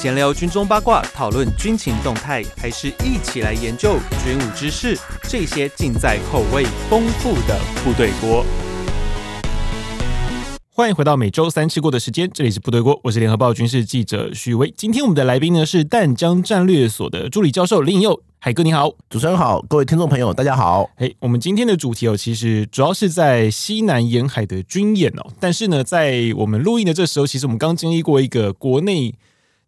闲聊军中八卦，讨论军情动态，还是一起来研究军武知识？这些尽在口味丰富的部队锅。欢迎回到每周三吃过的时间，这里是部队锅，我是联合报军事记者许巍。今天我们的来宾呢是淡江战略所的助理教授林颖佑，海哥你好，主持人好，各位听众朋友大家好。嘿，我们今天的主题哦，其实主要是在西南沿海的军演哦，但是呢，在我们录音的这时候，其实我们刚经历过一个国内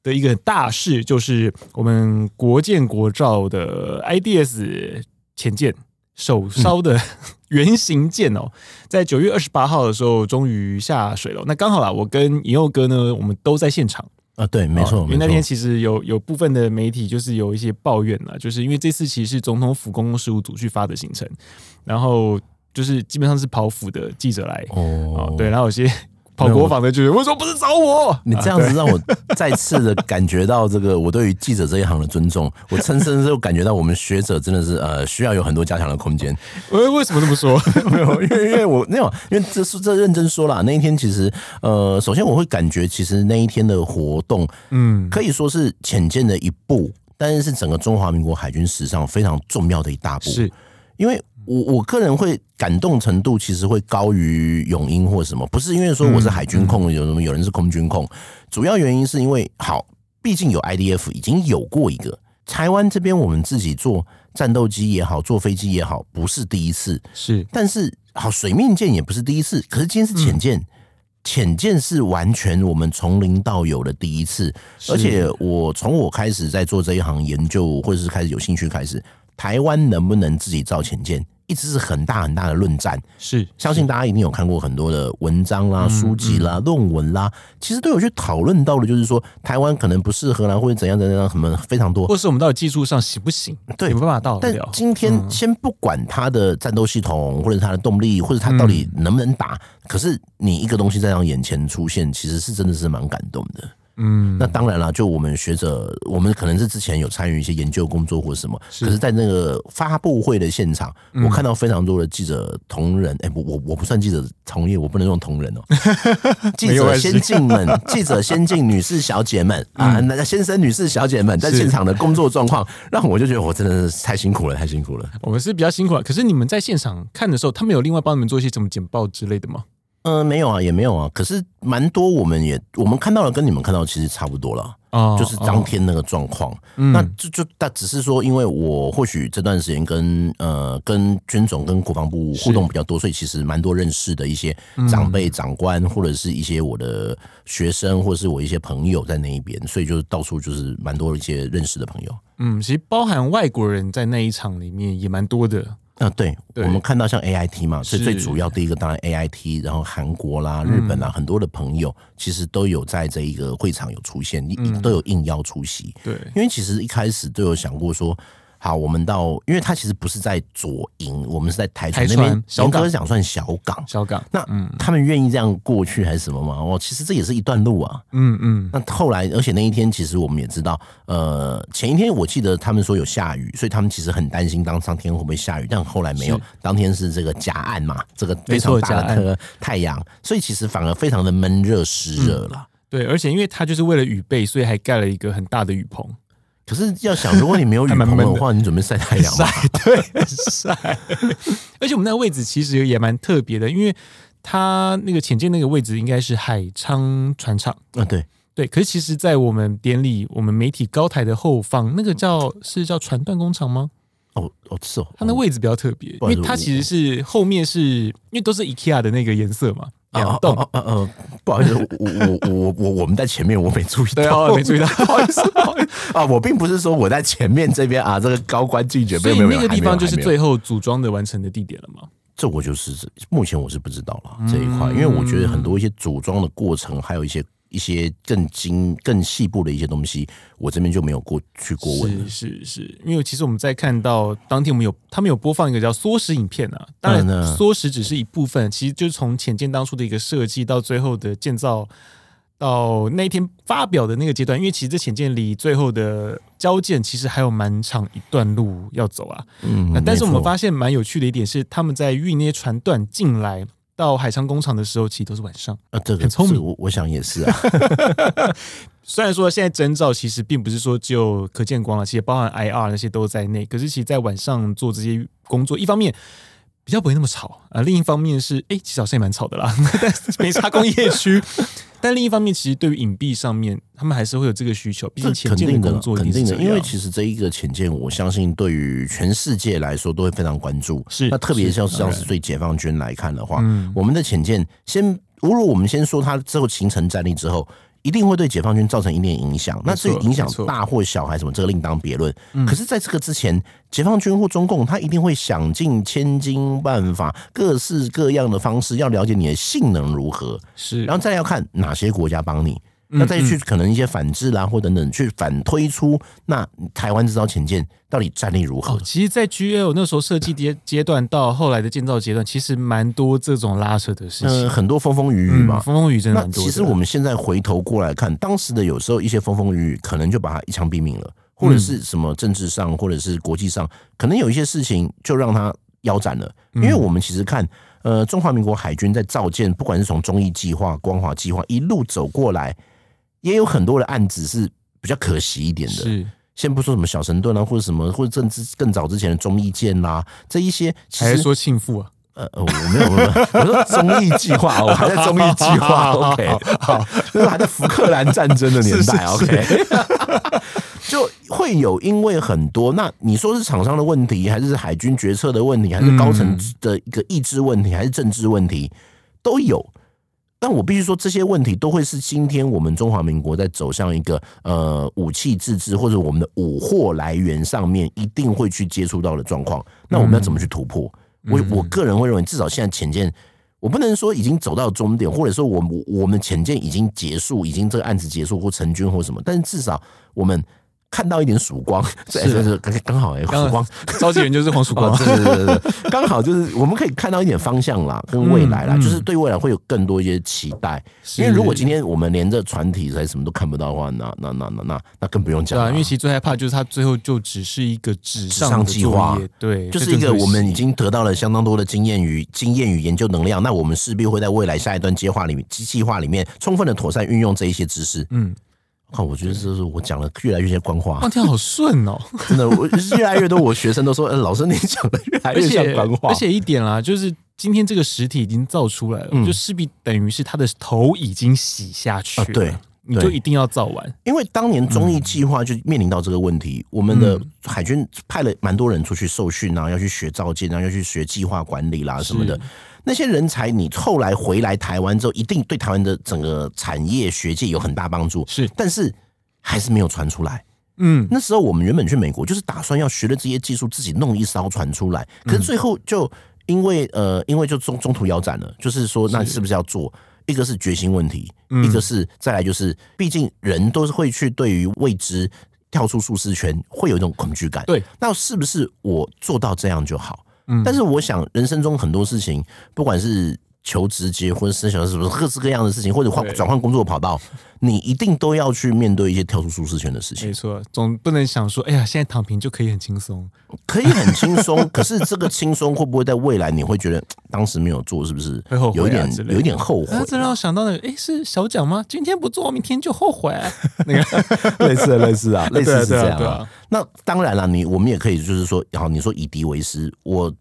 的一个大事，就是我们国建国造的 IDS 前舰。首艘的原型舰哦，在九月二十八号的时候终于下水了。那刚好啦，我跟尹佑哥呢，我们都在现场啊。对，没错，因为那天其实有有部分的媒体就是有一些抱怨了，就是因为这次其实是总统府公共事务组去发的行程，然后就是基本上是跑府的记者来哦，对，然后有些。跑国防的就是为什么不是找我？你这样子让我再次的 感觉到这个我对于记者这一行的尊重，我深深就感觉到我们学者真的是呃需要有很多加强的空间。为为什么这么说？没有，因为因为我没有，因为这是这认真说啦。那一天其实呃，首先我会感觉其实那一天的活动，嗯，可以说是浅见的一步，但是是整个中华民国海军史上非常重要的一大步，是因为。我我个人会感动程度其实会高于永英或什么，不是因为说我是海军控，有什么有人是空军控，主要原因是因为好，毕竟有 IDF 已经有过一个台湾这边我们自己做战斗机也好，坐飞机也好，不是第一次是，但是好水面舰也不是第一次，可是今天是潜舰，浅舰是完全我们从零到有的第一次，而且我从我开始在做这一行研究或者是开始有兴趣开始，台湾能不能自己造潜舰？一直是很大很大的论战，是相信大家一定有看过很多的文章啦、书籍啦、论文啦，其实都有去讨论到的，就是说台湾可能不是荷兰，或者怎样怎样，什么非常多，或是我们到底技术上行不行？对，没办法到。但今天先不管它的战斗系统，或者它的动力，或者它到底能不能打，可是你一个东西在让眼前出现，其实是真的是蛮感动的。嗯，那当然了，就我们学者，我们可能是之前有参与一些研究工作或什么，是。可是在那个发布会的现场，嗯、我看到非常多的记者同仁，哎、欸，我我我不算记者同业，我不能用同仁哦，记者先进们，记者先进女士小姐们啊，那先生女士小姐们在现场的工作状况，让我就觉得我真的是太辛苦了，太辛苦了。我们是比较辛苦了，可是你们在现场看的时候，他们有另外帮你们做一些什么简报之类的吗？嗯、呃，没有啊，也没有啊。可是蛮多，我们也我们看到的跟你们看到其实差不多了。哦，就是当天那个状况。嗯、那就就但只是说，因为我或许这段时间跟呃跟军总跟国防部互动比较多，所以其实蛮多认识的一些长辈长官，或者是一些我的学生，或者是我一些朋友在那一边，所以就到处就是蛮多一些认识的朋友。嗯，其实包含外国人在那一场里面也蛮多的。啊，对，对我们看到像 A I T 嘛，是最主要第一个，当然 A I T，然后韩国啦、日本啦，很多的朋友其实都有在这一个会场有出现，嗯、都有应邀出席。对，因为其实一开始都有想过说。好，我们到，因为它其实不是在左营，我们是在台船那边，严格讲算小港。小港，那嗯，他们愿意这样过去还是什么吗？哦，其实这也是一段路啊。嗯嗯。那后来，而且那一天其实我们也知道，呃，前一天我记得他们说有下雨，所以他们其实很担心当当天会不会下雨，但后来没有。当天是这个夹岸嘛，这个非常大的太阳，所以其实反而非常的闷热湿热了。对，而且因为他就是为了雨备，所以还盖了一个很大的雨棚。可是要想，如果你没有 雨棚的话，你准备晒太阳吗？晒，对，晒。而且我们那个位置其实也蛮特别的，因为它那个浅见那个位置应该是海昌船厂啊，对对。可是其实，在我们典礼，我们媒体高台的后方，那个叫是叫船段工厂吗？哦哦，是哦。它那位置比较特别，因为它其实是后面是因为都是 IKEA 的那个颜色嘛。两栋，嗯嗯嗯，不好意思，我我我我我们在前面，我没注意到，对，没注意到，不好意思，不好意思啊，我并不是说我在前面这边啊，这个高官拒绝，没有没有，那个地方就是最后组装的完成的地点了吗？这我就是目前我是不知道了这一块，因为我觉得很多一些组装的过程，还有一些。一些更精、更细部的一些东西，我这边就没有过去过问。是是是，因为其实我们在看到当天我们有他们有播放一个叫缩时影片啊，当然缩时只是一部分，其实就是从浅见当初的一个设计到最后的建造，到那一天发表的那个阶段，因为其实这浅见离最后的交件其实还有蛮长一段路要走啊。嗯，但是我们发现蛮有趣的一点是，他们在运那些船段进来。到海昌工厂的时候，其实都是晚上。啊，这个很聪明，我我想也是啊。虽然说现在征兆其实并不是说只有可见光了，其实包含 IR 那些都在内。可是其实，在晚上做这些工作，一方面比较不会那么吵啊，另一方面是，哎，其实好像也蛮吵的啦，但是没差工业区。但另一方面，其实对于隐蔽上面，他们还是会有这个需求。毕竟潜舰的工作肯定的，因为其实这一个潜舰，我相信对于全世界来说都会非常关注。是，那特别像是像是对解放军来看的话，我们的潜舰先，无论我们先说它之后形成战力之后。一定会对解放军造成一定影响，那至于影响大或小还是什么，这个另当别论。可是，在这个之前，解放军或中共，他一定会想尽千金万法，各式各样的方式，要了解你的性能如何，是，然后再要看哪些国家帮你。那再去可能一些反制啦，或等等去反推出，那台湾这艘潜舰到底战力如何？其实，在 GL 那时候设计阶阶段到后来的建造阶段，其实蛮多这种拉扯的事情，很多风风雨雨嘛，风风雨雨真的蛮多。其实我们现在回头过来看，当时的有时候一些风风雨雨，可能就把它一枪毙命了，或者是什么政治上，或者是国际上，可能有一些事情就让它腰斩了。因为我们其实看，呃，中华民国海军在造舰，不管是从中义计划、光华计划一路走过来。也有很多的案子是比较可惜一点的，是。先不说什么小神盾啊，或者什么，或者甚至更早之前的忠义舰啦，这一些其实还是说庆父啊？呃，我没有，没有，我说忠义计划，我还在忠义计划，OK，好，就是还在福克兰战争的年代，OK，就会有因为很多，那你说是厂商的问题，还是海军决策的问题，还是高层的一个意志问题，还是政治问题，都有。但我必须说，这些问题都会是今天我们中华民国在走向一个呃武器自制或者我们的武货来源上面一定会去接触到的状况。那我们要怎么去突破？我我个人会认为，至少现在浅见，我不能说已经走到终点，或者说我我们浅见已经结束，已经这个案子结束或成军或什么，但是至少我们。看到一点曙光，是。是刚刚好哎，曙光。召集人就是黄曙光，对对对对，刚好就是我们可以看到一点方向啦，跟未来啦，就是对未来会有更多一些期待。因为如果今天我们连这船体才什么都看不到的话，那那那那那那更不用讲了。因为其实最害怕就是它最后就只是一个纸上计划，对，就是一个我们已经得到了相当多的经验与经验与研究能量，那我们势必会在未来下一段计划里面，计划里面充分的妥善运用这一些知识，嗯。看，我觉得这是我讲了越来越些官话。哇，天，好顺哦！真的，我越来越多我学生都说，嗯，老师你讲的越来越像官话。而且一点啦，就是今天这个实体已经造出来了，嗯、就势必等于是他的头已经洗下去了。啊、对，你就一定要造完。因为当年忠义计划就面临到这个问题，嗯、我们的海军派了蛮多人出去受训啊，要去学造舰啊，要去学计划管理啦什么的。那些人才，你后来回来台湾之后，一定对台湾的整个产业学界有很大帮助。是，但是还是没有传出来。嗯，那时候我们原本去美国，就是打算要学了这些技术，自己弄一艘船出来。可是最后就因为呃，因为就中中途腰斩了。就是说，那是不是要做？一个是决心问题，一个是再来就是，毕竟人都是会去对于未知跳出舒适圈，会有一种恐惧感。对，那是不是我做到这样就好？但是我想，人生中很多事情，不管是求职、结婚、生小孩，什么各式各样的事情，或者换转换工作跑道，你一定都要去面对一些跳出舒适圈的事情。没错，总不能想说，哎呀，现在躺平就可以很轻松，可以很轻松。可是这个轻松会不会在未来你会觉得当时没有做，是不是会后有一点有一点后悔？这让我想到那个，哎，是小蒋吗？今天不做，明天就后悔。那 个类似类似啊，类似是这样啊。那当然了，你我们也可以就是说，然后你说以敌为师，我。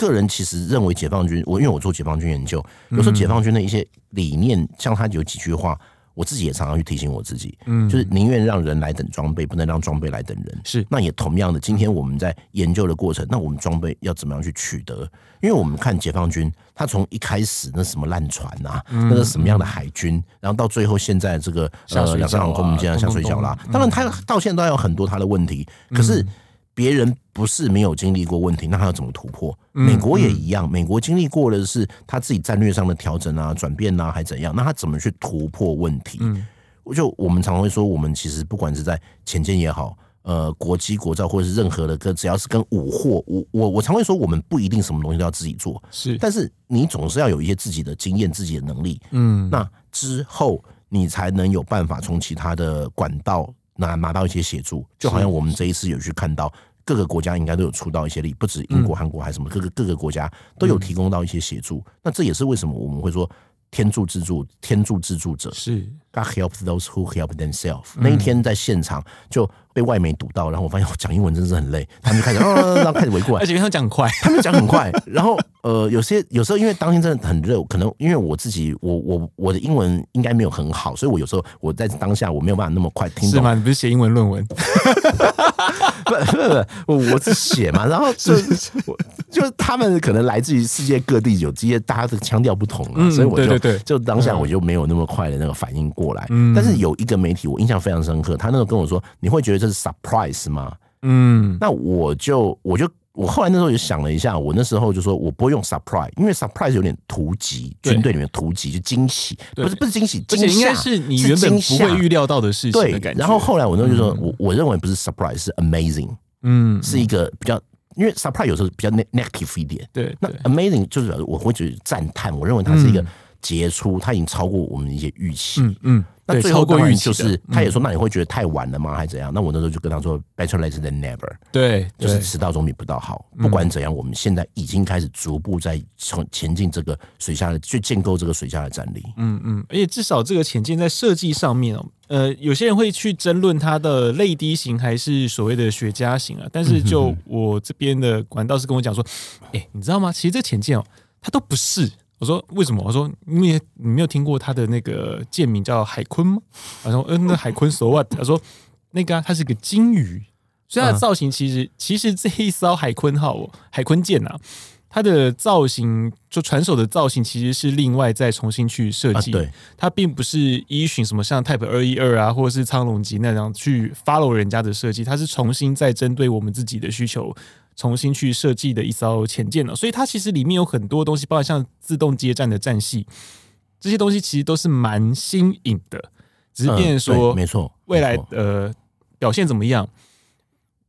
个人其实认为解放军，我因为我做解放军研究，有时候解放军的一些理念，像他有几句话，我自己也常常去提醒我自己，嗯，就是宁愿让人来等装备，不能让装备来等人。是，那也同样的，今天我们在研究的过程，那我们装备要怎么样去取得？因为我们看解放军，他从一开始那什么烂船啊，那个什么样的海军，然后到最后现在这个呃两艘航空母舰下水饺啦，当然他到现在都有很多他的问题，可是。别人不是没有经历过问题，那他要怎么突破？美国也一样，美国经历过的是他自己战略上的调整啊、转变啊，还怎样？那他怎么去突破问题？我就我们常常会说，我们其实不管是在前进也好，呃，国机国造或者是任何的跟只要是跟武货，我我我常会说，我们不一定什么东西都要自己做，是，但是你总是要有一些自己的经验、自己的能力，嗯，那之后你才能有办法从其他的管道拿拿到一些协助，就好像我们这一次有去看到。各个国家应该都有出到一些力，不止英国、韩国，还是什么各个各个国家都有提供到一些协助。那这也是为什么我们会说。天助自助，天助自助者是 God helps those who help themselves。那一天在现场就被外媒堵到，然后我发现我讲英文真是很累，他们就开始啊，然后开始围过来，而且他们讲很快，他们讲很快，然后呃，有些有时候因为当天真的很热，可能因为我自己我我我的英文应该没有很好，所以我有时候我在当下我没有办法那么快听懂。是吗？你不是写英文论文？不不不，我我是写嘛，然后就是我就是他们可能来自于世界各地，有这些大家的腔调不同啊，嗯、所以我就对对对就当下我就没有那么快的那个反应过来。嗯、但是有一个媒体我印象非常深刻，他那个跟我说：“你会觉得这是 surprise 吗？”嗯，那我就我就我后来那时候也想了一下，我那时候就说我不会用 surprise，因为 surprise 有点突击，军队里面突击就惊喜，不是不是惊喜，惊吓应该是你原本不会预料到的事情的感觉。然后后来我那时候就说我我认为不是 surprise，是 amazing，嗯，是一个比较。因为 surprise 有时候比较 negative 一点，对，那 amazing 就是我会觉得赞叹，我认为它是一个杰出，他已经超过我们一些预期，嗯嗯。那最后当然就是，他也说，那你会觉得太晚了吗？还是怎样？那我那时候就跟他说，better late than never。对，就是迟到总比不到好。不管怎样，我们现在已经开始逐步在从前进这个水下的，去建构这个水下的战力。嗯嗯，而且至少这个潜舰在设计上面哦，呃，有些人会去争论它的泪滴型还是所谓的雪茄型啊。但是就我这边的管道是跟我讲说，哎，你知道吗？其实这潜舰哦，它都不是。我说为什么？我说因为你没有听过他的那个舰名叫海坤吗？他说嗯，那海坤 so what？他说那个、啊、它是个鲸鱼，所以它的造型其实、嗯、其实这一艘海坤号海坤舰啊，它的造型就船首的造型其实是另外再重新去设计，啊、对，它并不是依循什么像 Type 二一二啊，或者是苍龙级那样去 follow 人家的设计，它是重新再针对我们自己的需求。重新去设计的一艘潜舰了，所以它其实里面有很多东西，包括像自动接战的战系，这些东西其实都是蛮新颖的，只是变成说，没错，未来呃表现怎么样，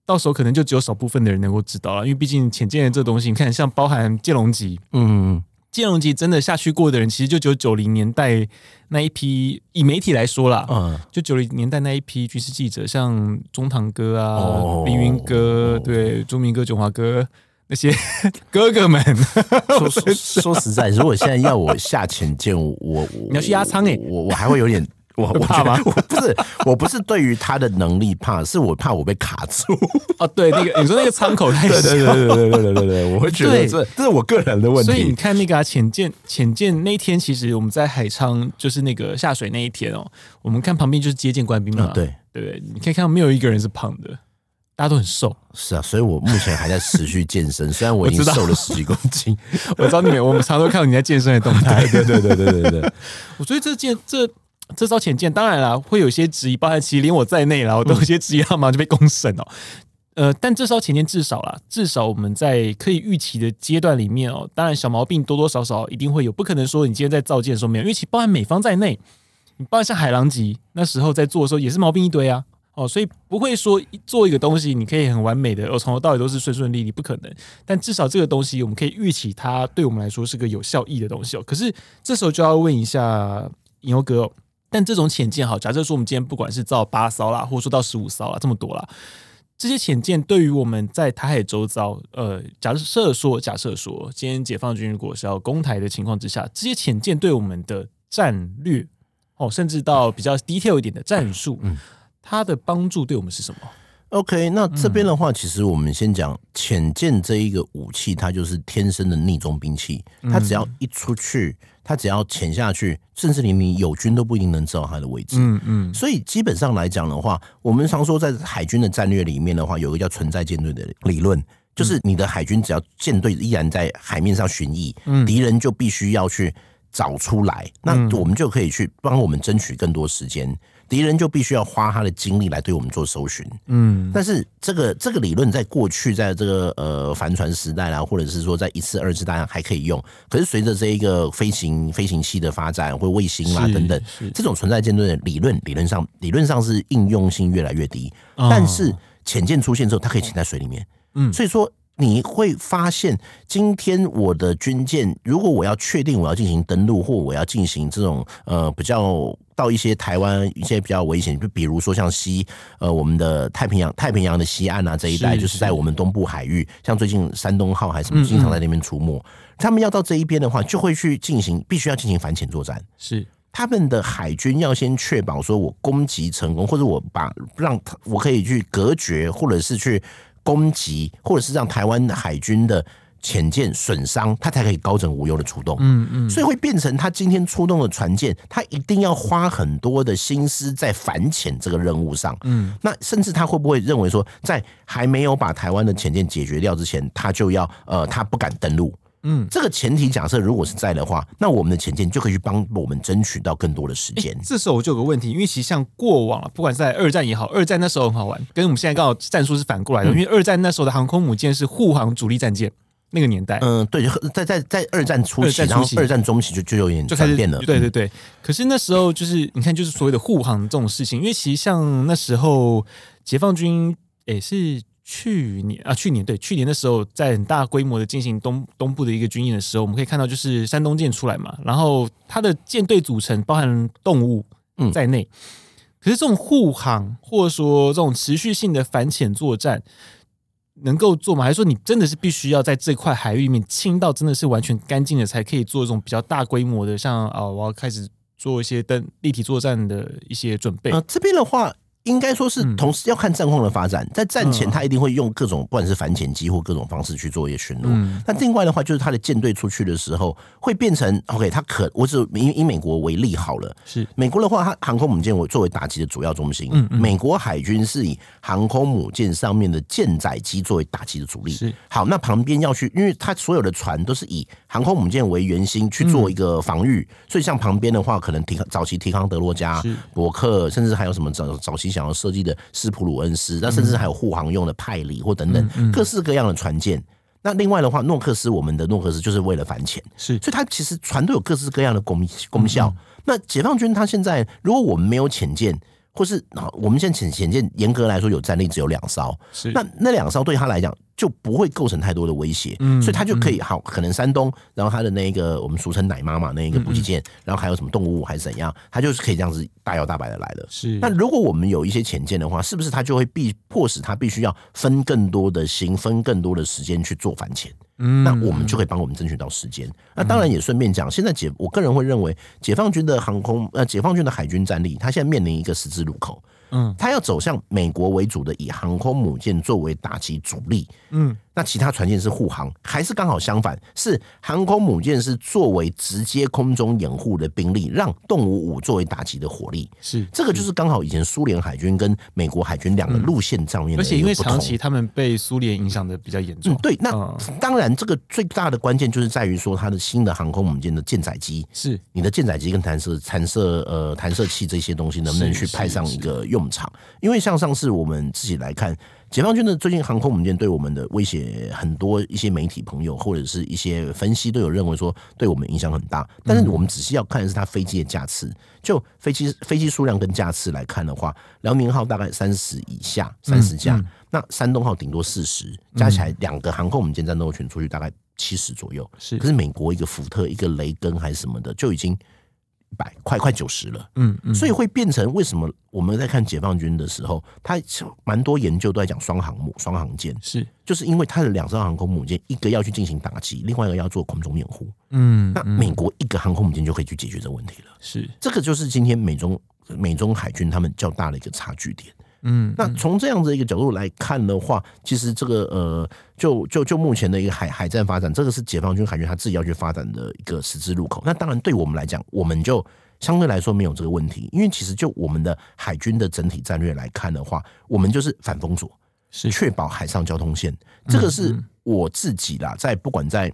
到时候可能就只有少部分的人能够知道了，因为毕竟潜舰这东西，你看像包含剑龙级，嗯。剑龙级真的下去过的人，其实就只有九零年代那一批。以媒体来说啦，嗯，就九零年代那一批军事记者，像中堂哥啊、哦、凌云哥、哦、对，朱明哥、九华哥那些 哥哥们。说说 说实在，如果现在要我下潜舰，我我你要去压舱哎，我我还会有点。我我怕吗？我不是，我不是对于他的能力怕，是我怕我被卡住。哦，对，那个你说那个舱口太小，对对对对对对对对，我会觉得这这是我个人的问题。所以你看那个浅见，浅见那一天，其实我们在海昌就是那个下水那一天哦，我们看旁边就是接见官兵嘛，对对，你可以看到没有一个人是胖的，大家都很瘦。是啊，所以我目前还在持续健身，虽然我已经瘦了十几公斤。我知道你，我们常常都看到你在健身的动态。对对对对对对，我觉得这件这。这艘潜舰当然啦，会有一些质疑，包含其实连我在内啦，我都有些质疑，他马上就被公审哦。呃，但这艘潜舰至少啦，至少我们在可以预期的阶段里面哦，当然小毛病多多少少一定会有，不可能说你今天在造舰的时候没有，因为其包含美方在内，你包含像海狼级那时候在做的时候也是毛病一堆啊，哦，所以不会说做一个东西你可以很完美的，哦，从头到尾都是顺顺利利，不可能。但至少这个东西我们可以预期它对我们来说是个有效益的东西哦。可是这时候就要问一下银欧哥哦。但这种潜舰好，假设说我们今天不管是造八艘啦，或者说到十五艘啦，这么多啦，这些潜舰对于我们在台海周遭，呃，假设说，假设说，今天解放军如果是要攻台的情况之下，这些潜舰对我们的战略，哦，甚至到比较 detail 一点的战术，嗯，它的帮助对我们是什么？OK，那这边的话，其实我们先讲潜舰这一个武器，它就是天生的逆中兵器。它只要一出去，它只要潜下去，甚至连你友军都不一定能知道他的位置。嗯嗯。所以基本上来讲的话，我们常说在海军的战略里面的话，有一个叫存在舰队的理论，就是你的海军只要舰队依然在海面上巡弋，敌人就必须要去找出来，那我们就可以去帮我们争取更多时间。敌人就必须要花他的精力来对我们做搜寻，嗯，但是这个这个理论在过去，在这个呃帆船时代啦，或者是说在一次、二次大战还可以用，可是随着这一个飞行飞行器的发展，或卫星啦等等，这种存在舰队的理论，理论上理论上是应用性越来越低。但是潜舰出现之后，它可以潜在水里面，嗯，所以说。你会发现，今天我的军舰，如果我要确定我要进行登陆，或我要进行这种呃比较到一些台湾一些比较危险，就比如说像西呃我们的太平洋太平洋的西岸啊这一带，就是在我们东部海域，像最近山东号还是什么经常在那边出没，他们要到这一边的话，就会去进行必须要进行反潜作战，是。他们的海军要先确保说我攻击成功，或者我把让我可以去隔绝，或者是去。攻击，或者是让台湾海军的潜舰损伤，他才可以高枕无忧的出动。嗯嗯，所以会变成他今天出动的船舰，他一定要花很多的心思在反潜这个任务上。嗯，那甚至他会不会认为说，在还没有把台湾的潜舰解决掉之前，他就要呃，他不敢登陆？嗯，这个前提假设如果是在的话，那我们的潜舰就可以去帮我们争取到更多的时间。这时候我就有个问题，因为其实像过往不管是在二战也好，二战那时候很好玩，跟我们现在刚好战术是反过来的。嗯、因为二战那时候的航空母舰是护航主力战舰，那个年代，嗯，对，在在在二战初期，然后二战中期就就有点就开始变了。对对对，可是那时候就是你看，就是所谓的护航这种事情，因为其实像那时候解放军也是。去年啊，去年对，去年的时候，在很大规模的进行东东部的一个军演的时候，我们可以看到，就是山东舰出来嘛，然后它的舰队组成包含动物在内。嗯、可是这种护航或者说这种持续性的反潜作战能够做吗？还是说你真的是必须要在这块海域里面清到真的是完全干净的，才可以做这种比较大规模的，像啊，我要开始做一些登立体作战的一些准备。呃，这边的话。应该说是同时要看战况的发展，在战前他一定会用各种不管是反潜机或各种方式去做一些巡逻。那另外的话，就是他的舰队出去的时候会变成 OK，他可我只以以美国为例好了。是美国的话，它航空母舰为作为打击的主要中心。美国海军是以航空母舰上面的舰载机作为打击的主力。是好，那旁边要去，因为它所有的船都是以航空母舰为圆心去做一个防御，所以像旁边的话，可能提早期提康德罗加、伯克，甚至还有什么早早期。想要设计的斯普鲁恩斯，那甚至还有护航用的派里或等等各式各样的船舰。那另外的话，诺克斯，我们的诺克斯就是为了反潜，是，所以它其实船都有各式各样的功功效。那解放军它现在，如果我们没有潜舰，或是我们现在潜潜舰严格来说有战力只有两艘，是，那那两艘对他来讲。就不会构成太多的威胁，嗯，所以他就可以好，可能山东，然后他的那个我们俗称奶妈嘛，那一个补给舰，然后还有什么动物还是怎样，他就是可以这样子大摇大摆的来了。是，那如果我们有一些潜舰的话，是不是他就会必迫使他必须要分更多的心，分更多的时间去做反潜？嗯，那我们就可以帮我们争取到时间。那当然也顺便讲，现在解，我个人会认为，解放军的航空呃，解放军的海军战力，他现在面临一个十字路口。嗯，他要走向美国为主的，以航空母舰作为打击主力。嗯。那其他船舰是护航，还是刚好相反？是航空母舰是作为直接空中掩护的兵力，让动五五作为打击的火力。是这个就是刚好以前苏联海军跟美国海军两个路线上面的、嗯，而且因为长期他们被苏联影响的比较严重、嗯。对，那当然这个最大的关键就是在于说，它的新的航空母舰的舰载机是你的舰载机跟弹射弹射呃弹射器这些东西能不能去派上一个用场？因为像上次我们自己来看。解放军的最近航空母舰对我们的威胁很多，一些媒体朋友或者是一些分析都有认为说对我们影响很大。但是我们仔细要看的是它飞机的架次，就飞机飞机数量跟架次来看的话，辽宁号大概三十以下三十架，那山东号顶多四十，加起来两个航空母舰战斗群出去大概七十左右。是，可是美国一个福特一个雷根还是什么的就已经。百快快九十了，嗯嗯，所以会变成为什么我们在看解放军的时候，它蛮多研究都在讲双航母、双航舰，是。就是因为它的两艘航空母舰，一个要去进行打击，另外一个要做空中掩护，嗯，那美国一个航空母舰就可以去解决这个问题了，是。这个就是今天美中美中海军他们较大的一个差距点。嗯，那从这样子一个角度来看的话，其实这个呃，就就就目前的一个海海战发展，这个是解放军海军他自己要去发展的一个十字路口。那当然，对我们来讲，我们就相对来说没有这个问题，因为其实就我们的海军的整体战略来看的话，我们就是反封锁，是确保海上交通线。这个是我自己啦，在不管在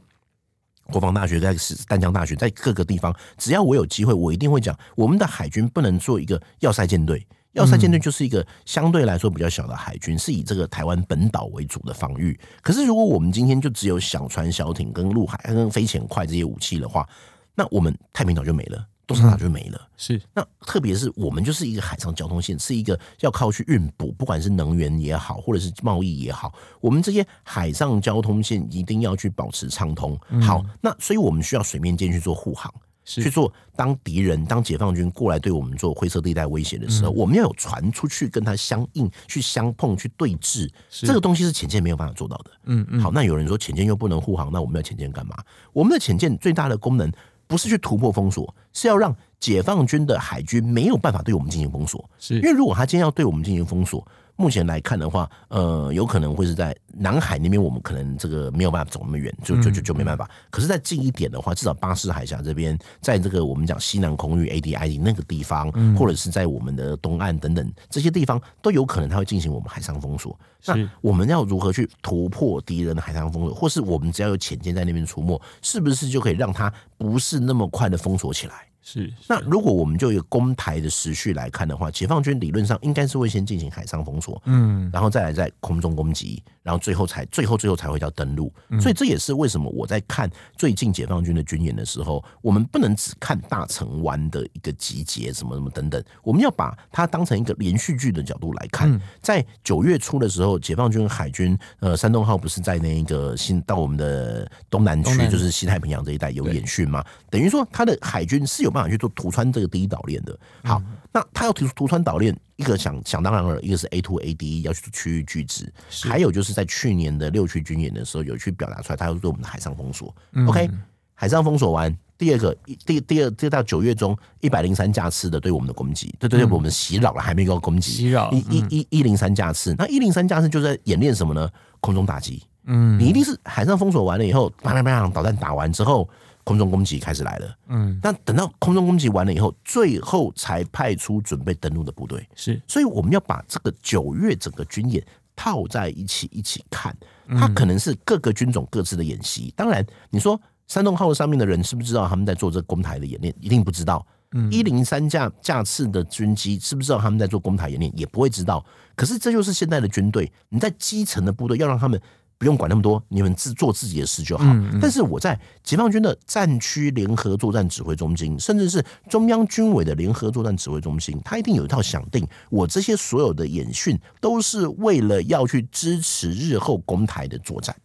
国防大学，在丹江大学，在各个地方，只要我有机会，我一定会讲，我们的海军不能做一个要塞舰队。要塞舰队就是一个相对来说比较小的海军，是以这个台湾本岛为主的防御。可是，如果我们今天就只有小船、小艇跟陆海跟飞潜快这些武器的话，那我们太平岛就没了。东沙岛就没了。是，那特别是我们就是一个海上交通线，是一个要靠去运补，不管是能源也好，或者是贸易也好，我们这些海上交通线一定要去保持畅通。好，那所以我们需要水面舰去做护航。去做，当敌人、当解放军过来对我们做灰色地带威胁的时候，嗯、我们要有船出去跟他相应、去相碰、去对峙。这个东西是潜舰没有办法做到的。嗯嗯。好，那有人说潜舰又不能护航，那我们要潜舰干嘛？我们的潜舰最大的功能不是去突破封锁，是要让解放军的海军没有办法对我们进行封锁。是因为如果他今天要对我们进行封锁。目前来看的话，呃，有可能会是在南海那边，我们可能这个没有办法走那么远，就就就就没办法。可是在近一点的话，至少巴士海峡这边，在这个我们讲西南空域 ADID 那个地方，或者是在我们的东岸等等这些地方，都有可能它会进行我们海上封锁。那我们要如何去突破敌人的海上封锁，或是我们只要有潜舰在那边出没，是不是就可以让它不是那么快的封锁起来？是，是，那如果我们就一个攻台的时序来看的话，解放军理论上应该是会先进行海上封锁，嗯，然后再来在空中攻击，然后最后才最后最后才会叫登陆。所以这也是为什么我在看最近解放军的军演的时候，我们不能只看大城湾的一个集结什么什么等等，我们要把它当成一个连续剧的角度来看。在九月初的时候，解放军海军呃山东号不是在那个新到我们的东南区，就是西太平洋这一带有演训吗？等于说他的海军是有。去做图穿这个第一岛链的，好，那他要提出图穿岛链，一个想想当然了，一个是 A two A D 要去做区域拒止，还有就是在去年的六区军演的时候有去表达出来，他要对我们的海上封锁。OK，海上封锁完，第二个第第二这到九月中一百零三架次的对我们的攻击，对对对，我们袭扰了，还没够攻击，袭扰一一一一零三架次，那一零三架次就在演练什么呢？空中打击。嗯，你一定是海上封锁完了以后，啪啪啪导弹打完之后。空中攻击开始来了，嗯，那等到空中攻击完了以后，最后才派出准备登陆的部队。是，所以我们要把这个九月整个军演套在一起一起看，它可能是各个军种各自的演习。当然，你说山东号上面的人是不是知道他们在做这攻台的演练？一定不知道。一零三架架次的军机是不是知道他们在做攻台演练？也不会知道。可是这就是现在的军队，你在基层的部队要让他们。不用管那么多，你们自做自己的事就好。但是我在解放军的战区联合作战指挥中心，甚至是中央军委的联合作战指挥中心，他一定有一套想定，我这些所有的演训都是为了要去支持日后攻台的作战。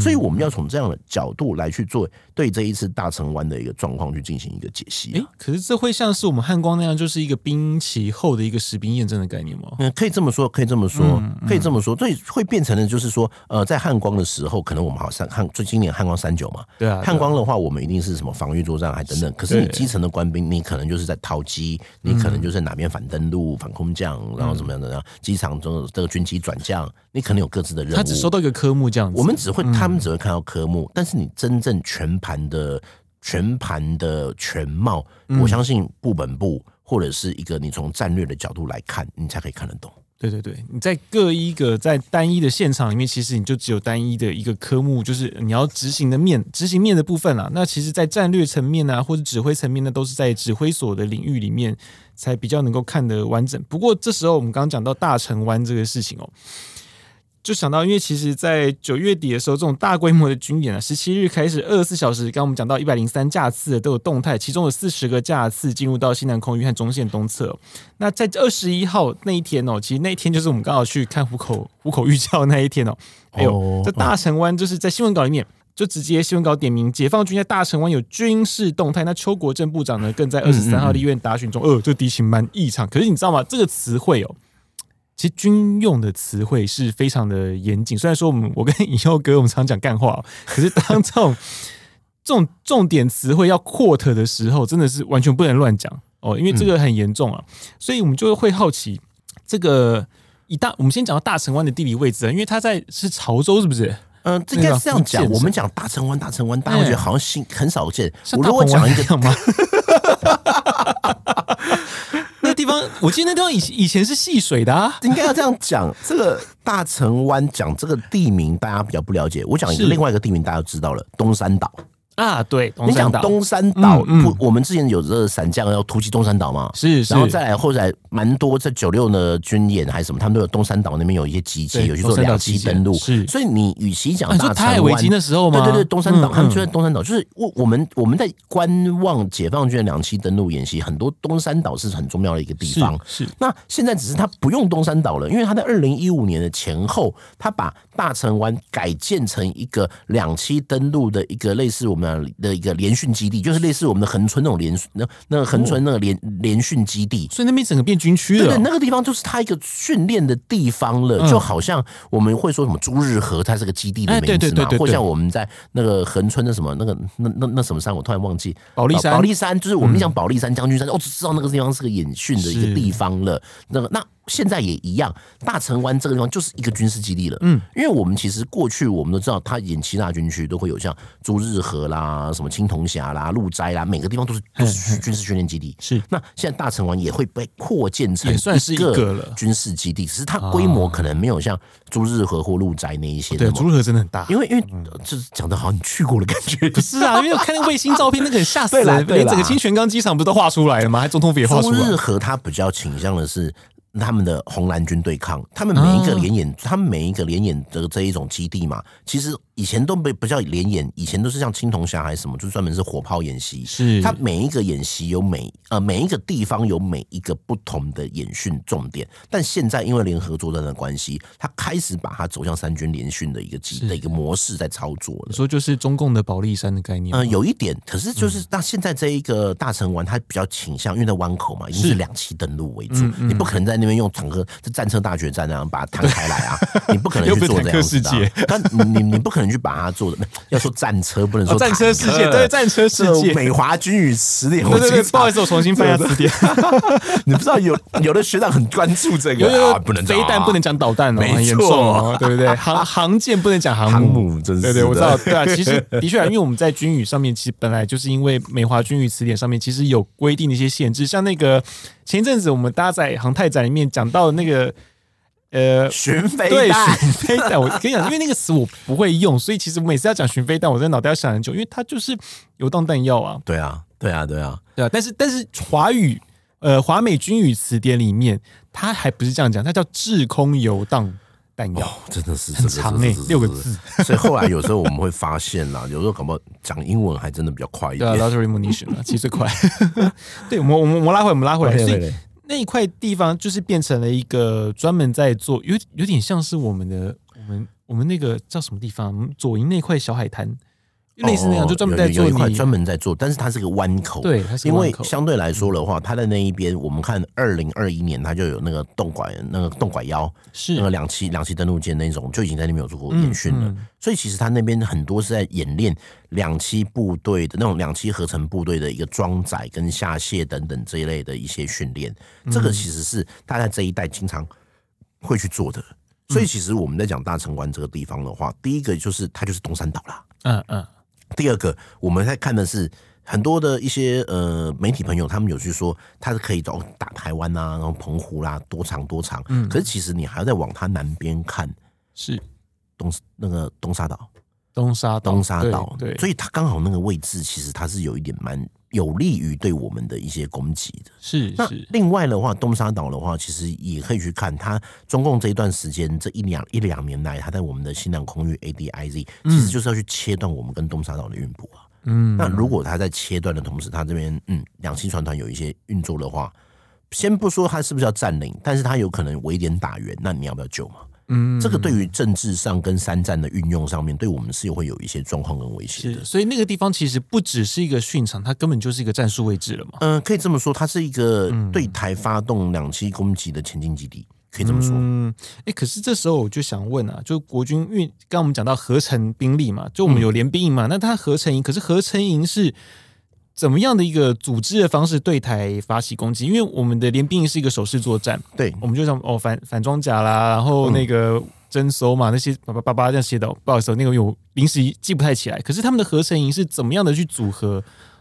所以我们要从这样的角度来去做对这一次大城湾的一个状况去进行一个解析。哎，可是这会像是我们汉光那样，就是一个兵棋后的一个实兵验证的概念吗？嗯，可以这么说，可以这么说，可以这么说。所以会变成的就是说，呃，在汉光的时候，可能我们好像汉最今年汉光三九嘛，对啊，汉光的话，我们一定是什么防御作战还等等。可是你基层的官兵，你可能就是在掏机，你可能就是哪边反登陆、反空降，然后怎么样的，然后机场中这个军机转降，你可能有各自的任务。他只收到一个科目这样子，我们只会。他们只会看到科目，但是你真正全盘的、全盘的全貌，我相信部本部或者是一个你从战略的角度来看，你才可以看得懂。对对对，你在各一个在单一的现场里面，其实你就只有单一的一个科目，就是你要执行的面、执行面的部分啦。那其实，在战略层面啊，或者指挥层面呢，都是在指挥所的领域里面才比较能够看得完整。不过这时候我们刚刚讲到大成湾这个事情哦。就想到，因为其实，在九月底的时候，这种大规模的军演啊，十七日开始，二十四小时，刚刚我们讲到一百零三架次的都有动态，其中有四十个架次进入到西南空域和中线东侧。那在二十一号那一天哦，其实那一天就是我们刚好去看虎口虎口预校那一天哦。还有这大成湾，就是在新闻稿里面就直接新闻稿点名，解放军在大成湾有军事动态。那邱国正部长呢，更在二十三号的医院答询中，呃，这敌情蛮异常。可是你知道吗？这个词汇哦。其实军用的词汇是非常的严谨。虽然说我们我跟以后哥我们常讲干话，可是当这种 这种重点词汇要 quote 的时候，真的是完全不能乱讲哦，因为这个很严重啊。所以我们就会好奇，这个以大我们先讲到大成湾的地理位置啊，因为它在是潮州，是不是？嗯、呃，这应该是这样讲。我们讲大成湾，大成湾，大家会觉得好像新很少见。我如果讲一个吗？地方，我记得那地方以以前是戏水的啊，应该要这样讲。这个大城湾讲这个地名，大家比较不了解。我讲一个另外一个地名，大家都知道了，东山岛。啊，对，你讲东山岛，不，我们之前有这个伞降要突击东山岛嘛？是，然后再来，后来蛮多在九六的军演还是什么，他们都有东山岛那边有一些集结，有去做两栖登陆。是，所以你与其讲大台湾，危机的时候吗？对对对，东山岛，他们就在东山岛，就是我我们我们在观望解放军的两栖登陆演习，很多东山岛是很重要的一个地方。是，那现在只是他不用东山岛了，因为他在二零一五年的前后，他把大城湾改建成一个两栖登陆的一个类似我们的一个。联训基地就是类似我们的恒春那种联那那个恒春那个联联训基地，所以那边整个变军区了。对，那个地方就是它一个训练的地方了，就好像我们会说什么朱日和，它是个基地的名字嘛，或像我们在那个恒春的什么那个那那那什么山，我突然忘记保利山，保利山就是我们讲保利山将军山，哦，只知道那个地方是个演训的一个地方了。那个那。现在也一样，大城湾这个地方就是一个军事基地了。嗯，因为我们其实过去我们都知道，它演七大军区都会有像朱日和啦、什么青铜峡啦、鹿斋啦，每个地方都是都是军事训练基地。是，那现在大城湾也会被扩建成算是一个军事基地，只是它规模可能没有像朱日和或鹿斋那一些。对，朱日和真的很大，因为因为就是讲的好像你去过的感觉。不是啊，因为我看那个卫星照片，那个很吓死人，连整个清泉岗机场不是都画出来了吗？还总统府也画出来。朱日和它比较倾向的是。他们的红蓝军对抗，他们每一个连演，他们每一个连演的这一种基地嘛，其实。以前都被不叫连演，以前都是像青铜峡还是什么，就专门是火炮演习。是，它每一个演习有每呃每一个地方有每一个不同的演训重点。但现在因为联合作战的关系，它开始把它走向三军联训的一个基的一个模式在操作了。你说就是中共的保利山的概念？嗯，有一点。可是就是那现在这一个大城湾，它比较倾向，因为在湾口嘛，一定是两栖登陆为主。你不可能在那边用坦克，这战车大决战那样，把它摊开来啊，你不可能去做这样子的。但你你不可能去把它做的，要说战车不能说战车世界，对战车世界，美华军语词典。对对对，不好意思，我重新翻一下词典。你不知道有有的学长很关注这个，不能飞弹不能讲导弹哦，很严重哦，对不对？航航舰不能讲航母，真是对对，我知道，对啊，其实 的确啊，因为我们在军语上面，其实本来就是因为美华军语词典上面其实有规定的一些限制，像那个前一阵子我们大家在航太展里面讲到那个。呃，巡飞对巡飞弹，我跟你讲，因为那个词我不会用，所以其实每次要讲巡飞弹，我在脑袋要想很久，因为它就是游荡弹药啊。对啊，对啊，对啊，对啊。但是但是华语，呃，华美军语词典里面，它还不是这样讲，它叫制空游荡弹药，真的是很长诶、欸，六个字。所以后来有时候我们会发现啦，有时候可能讲英文还真的比较快一点。对啊，lateral munition 啊，其实最快。对，我们我们我们拉回，我们拉回来。所以那一块地方就是变成了一个专门在做，有有点像是我们的我们我们那个叫什么地方？左营那块小海滩。类似那样，就专门在做一块专门在做，但是它是个弯口，对，因为相对来说的话，它的那一边，我们看二零二一年，它就有那个洞拐那个洞拐腰，是那个两栖两栖登陆舰那种，就已经在那边有做过演训了。所以其实它那边很多是在演练两栖部队的那种两栖合成部队的一个装载跟下卸等等这一类的一些训练。这个其实是大家这一代经常会去做的。所以其实我们在讲大城关这个地方的话，第一个就是它就是东山岛啦。嗯嗯。第二个，我们在看的是很多的一些呃媒体朋友，他们有去说他是可以走打台湾啊，然后澎湖啦，多长多长。嗯，可是其实你还要再往它南边看，是东那个东沙岛，东沙东沙岛，对，所以它刚好那个位置，其实它是有一点蛮。有利于对我们的一些攻击的，是是。那另外的话，东沙岛的话，其实也可以去看它中共这一段时间这一两一两年来，它在我们的西南空域 ADIZ，其实就是要去切断我们跟东沙岛的运补啊。嗯，那如果它在切断的同时，它这边嗯两栖船团有一些运作的话，先不说它是不是要占领，但是它有可能围点打援，那你要不要救嘛？嗯，这个对于政治上跟三战的运用上面，对我们是会有一些状况跟威胁的。所以那个地方其实不只是一个训场，它根本就是一个战术位置了嘛。嗯，可以这么说，它是一个对台发动两栖攻击的前进基地，可以这么说。嗯，哎，可是这时候我就想问啊，就国军，因为刚刚我们讲到合成兵力嘛，就我们有联兵营嘛，那它合成营，可是合成营是。怎么样的一个组织的方式对台发起攻击？因为我们的联兵营是一个手势作战，对，我们就像哦反反装甲啦，然后那个征收嘛，那些叭叭叭叭这样写的。不好意思，那个有临时记不太起来。可是他们的合成营是怎么样的去组合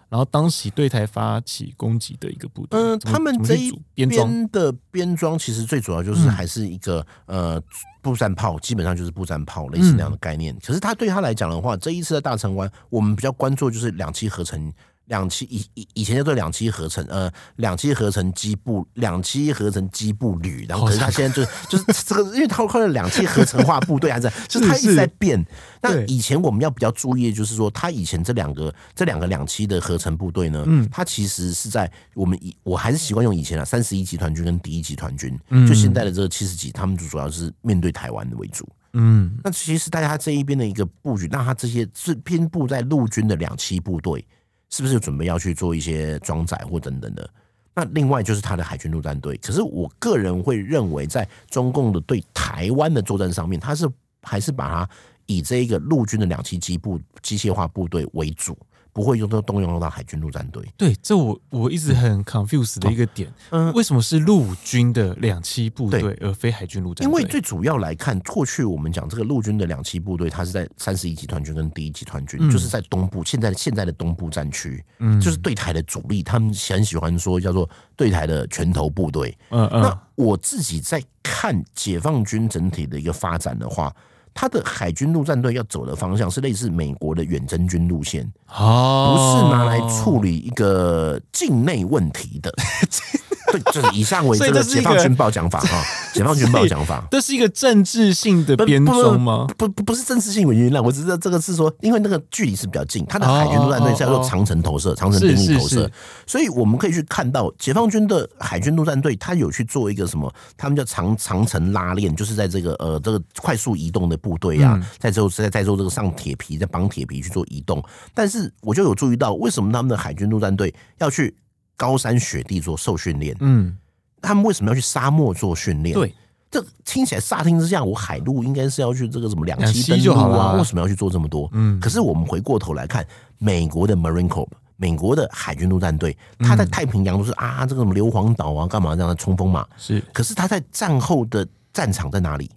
然后当时对台发起攻击的一个部队。嗯，他们这一边的编装其实最主要就是还是一个、嗯、呃步战炮，基本上就是步战炮类似那样的概念。嗯、可是他对他来讲的话，这一次的大成湾，我们比较关注就是两栖合成。两栖以以以前叫做两栖合成，呃，两栖合成机步，两栖合成机步旅，然后可是他现在就是就是 这个，因为他后来两栖合成化部队还在，就是他一直在变。那以前我们要比较注意的就是说，他以前这两个这两个两栖的合成部队呢，嗯，他其实是在我们以我还是习惯用以前啊，三十一集团军跟第一集团军，就现在的这个七十集，他们就主要是面对台湾的为主，嗯，那其实大家这一边的一个布局，那他这些是偏布在陆军的两栖部队。是不是准备要去做一些装载或等等的？那另外就是他的海军陆战队。可是我个人会认为，在中共的对台湾的作战上面，他是还是把它以这一个陆军的两栖机部机械化部队为主。不会用到动用到海军陆战队，对，这我我一直很 confused 的一个点，嗯，为什么是陆军的两栖部队而非海军陆战队？因为最主要来看，过去我们讲这个陆军的两栖部队，它是在三十一集团军跟第一集团军，嗯，就是在东部，现在现在的东部战区，嗯，就是对台的主力，他们很喜欢说叫做对台的拳头部队，嗯嗯。那我自己在看解放军整体的一个发展的话。他的海军陆战队要走的方向是类似美国的远征军路线，不是拿来处理一个境内问题的。对，就是以上为这个解放军报讲法哈，解放军报讲法，这是一个政治性的编钟吗？不不不是政治性原因啦，我只知道这个是说，因为那个距离是比较近，它的海军陆战队叫做长城投射，长城兵力投射，所以我们可以去看到解放军的海军陆战队，他有去做一个什么，他们叫长长城拉链，就是在这个呃这个快速移动的部队啊，在做在在做这个上铁皮，在绑铁皮去做移动，但是我就有注意到，为什么他们的海军陆战队要去？高山雪地做受训练，嗯，他们为什么要去沙漠做训练？对，这听起来乍听之下，我海陆应该是要去这个什么两栖登陆啊？为什么要去做这么多？嗯，可是我们回过头来看，美国的 Marine Corps，美国的海军陆战队，他在太平洋都是啊，这个什么硫磺岛啊，干嘛这样的冲锋嘛？是，可是他在战后的战场在哪里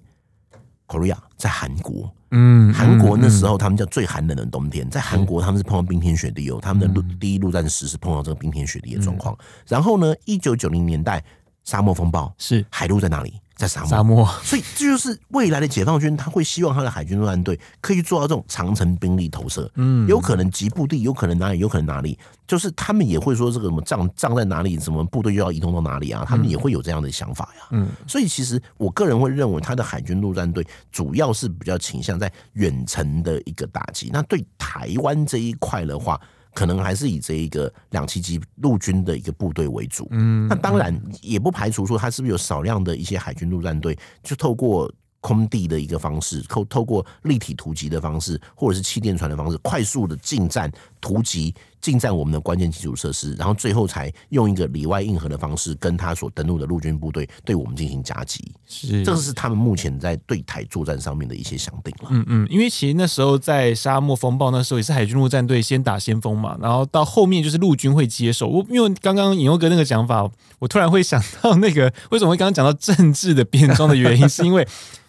？Korea 在韩国。嗯，韩国那时候他们叫最寒冷的冬天，在韩国他们是碰到冰天雪地哦，他们的陆第一陆战时是碰到这个冰天雪地的状况。然后呢，一九九零年代沙漠风暴是海陆在哪里？在沙漠，沙漠，所以这就是未来的解放军，他会希望他的海军陆战队可以做到这种长程兵力投射，嗯，有可能极部地，有可能哪里，有可能哪里，就是他们也会说这个什么仗仗在哪里，什么部队又要移动到哪里啊，他们也会有这样的想法呀，嗯，所以其实我个人会认为，他的海军陆战队主要是比较倾向在远程的一个打击，那对台湾这一块的话。可能还是以这一个两栖机陆军的一个部队为主，嗯，那当然也不排除说他是不是有少量的一些海军陆战队，就透过空地的一个方式，透透过立体突击的方式，或者是气垫船的方式，快速的进战突击。进占我们的关键基础设施，然后最后才用一个里外硬核的方式，跟他所登陆的陆军部队对我们进行夹击。是，这个是他们目前在对台作战上面的一些想定了。嗯嗯，因为其实那时候在沙漠风暴那时候也是海军陆战队先打先锋嘛，然后到后面就是陆军会接手。我因为刚刚引佑哥那个讲法，我突然会想到那个为什么会刚刚讲到政治的变装的原因，是因为。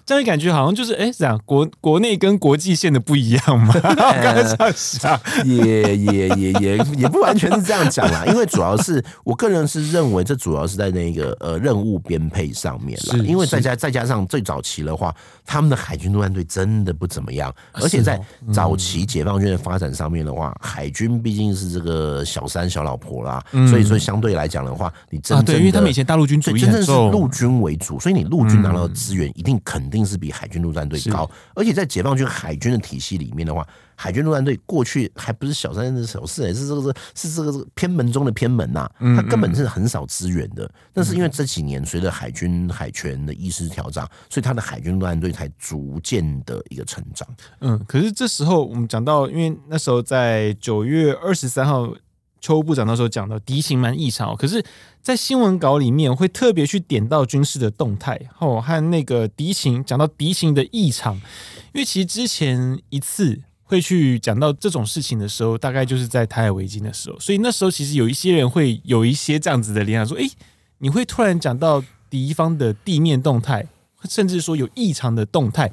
这样感觉好像就是哎，这样国国内跟国际线的不一样嘛？刚才这样想，也也也也也不完全是这样讲啦。因为主要是我个人是认为，这主要是在那个呃任务编配上面啦。因为再加再加上最早期的话，他们的海军陆战队真的不怎么样，而且在早期解放军的发展上面的话，海军毕竟是这个小三小老婆啦，所以说相对来讲的话，你真正的因为他们以前大陆军主义真正是陆军为主，所以你陆军拿到的资源一定肯定是比海军陆战队高，而且在解放军海军的体系里面的话，海军陆战队过去还不是小三的小四，是这个是是这个偏门中的偏门呐，他根本是很少资源的。但是因为这几年随着海军海权的意识调整，所以他的海军陆战队才逐渐的一个成长。嗯，可是这时候我们讲到，因为那时候在九月二十三号。邱部长那时候讲到敌情蛮异常，可是，在新闻稿里面会特别去点到军事的动态，哦，和那个敌情讲到敌情的异常，因为其实之前一次会去讲到这种事情的时候，大概就是在台海围巾的时候，所以那时候其实有一些人会有一些这样子的联想，说，诶，你会突然讲到敌方的地面动态，甚至说有异常的动态，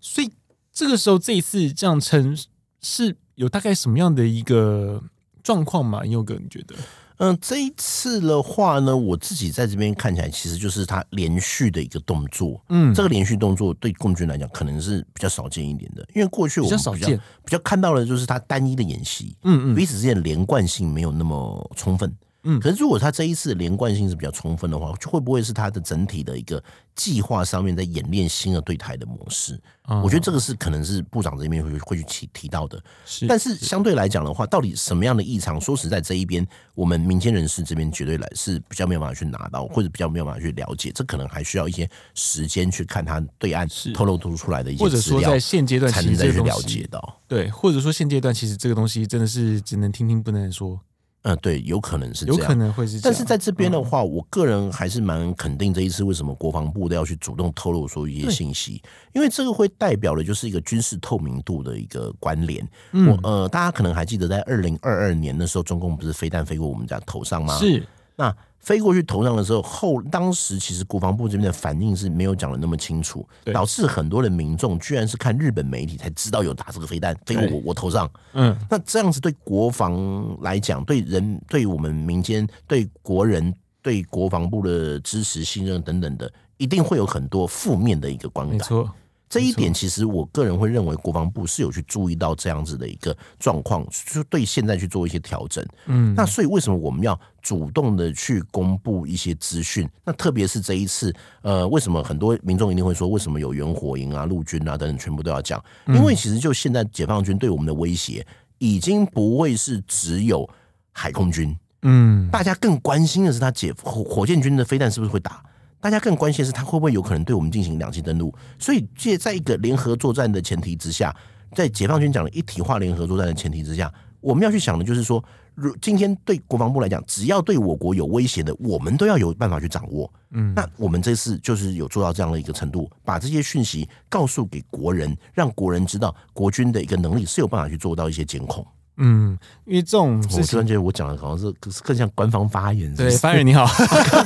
所以这个时候这一次这样称是有大概什么样的一个？状况吗？佑哥，你觉得？嗯，这一次的话呢，我自己在这边看起来，其实就是他连续的一个动作。嗯，这个连续动作对共军来讲，可能是比较少见一点的，因为过去我们比较，比较，比较看到的就是他单一的演习，嗯嗯，彼此之间连贯性没有那么充分。嗯，可是如果他这一次连贯性是比较充分的话，就会不会是他的整体的一个计划上面在演练新的对台的模式？嗯，我觉得这个是可能是部长这边会会去提提到的。是，但是相对来讲的话，到底什么样的异常？说实在，这一边我们民间人士这边绝对来是比较没有办法去拿到，或者比较没有办法去了解。这可能还需要一些时间去看他对岸透露出来的一些资料，或者说在现阶段才能再去了解到。对，或者说现阶段其实这个东西真的是只能听听不能说。嗯，对，有可能是这样，有可能会是这样。但是在这边的话，嗯，我个人还是蛮肯定这一次为什么国防部都要去主动透露说一些信息，因为这个会代表的就是一个军事透明度的一个关联。嗯，我呃，大家可能还记得在二零二二年的时候，中共不是飞弹飞过我们家头上吗？是，那。飞过去头上的时候，后当时其实国防部这边的反应是没有讲的那么清楚，导致很多的民众居然是看日本媒体才知道有打这个飞弹飞过我我头上。嗯，那这样子对国防来讲，对人对我们民间对国人对国防部的支持信任等等的，一定会有很多负面的一个观感。没错。这一点其实我个人会认为，国防部是有去注意到这样子的一个状况，就对现在去做一些调整。嗯，那所以为什么我们要主动的去公布一些资讯？那特别是这一次，呃，为什么很多民众一定会说，为什么有原火营啊、陆军啊等等，全部都要讲？因为其实就现在解放军对我们的威胁，已经不会是只有海空军。嗯，大家更关心的是，他解火火箭军的飞弹是不是会打？大家更关心的是他会不会有可能对我们进行两栖登陆，所以借在一个联合作战的前提之下，在解放军讲的一体化联合作战的前提之下，我们要去想的就是说，如今天对国防部来讲，只要对我国有威胁的，我们都要有办法去掌握。嗯，那我们这次就是有做到这样的一个程度，把这些讯息告诉给国人，让国人知道国军的一个能力是有办法去做到一些监控。嗯，因为这种事情，我突然觉得我讲的好像是更像官方发言是是？对，发言你好，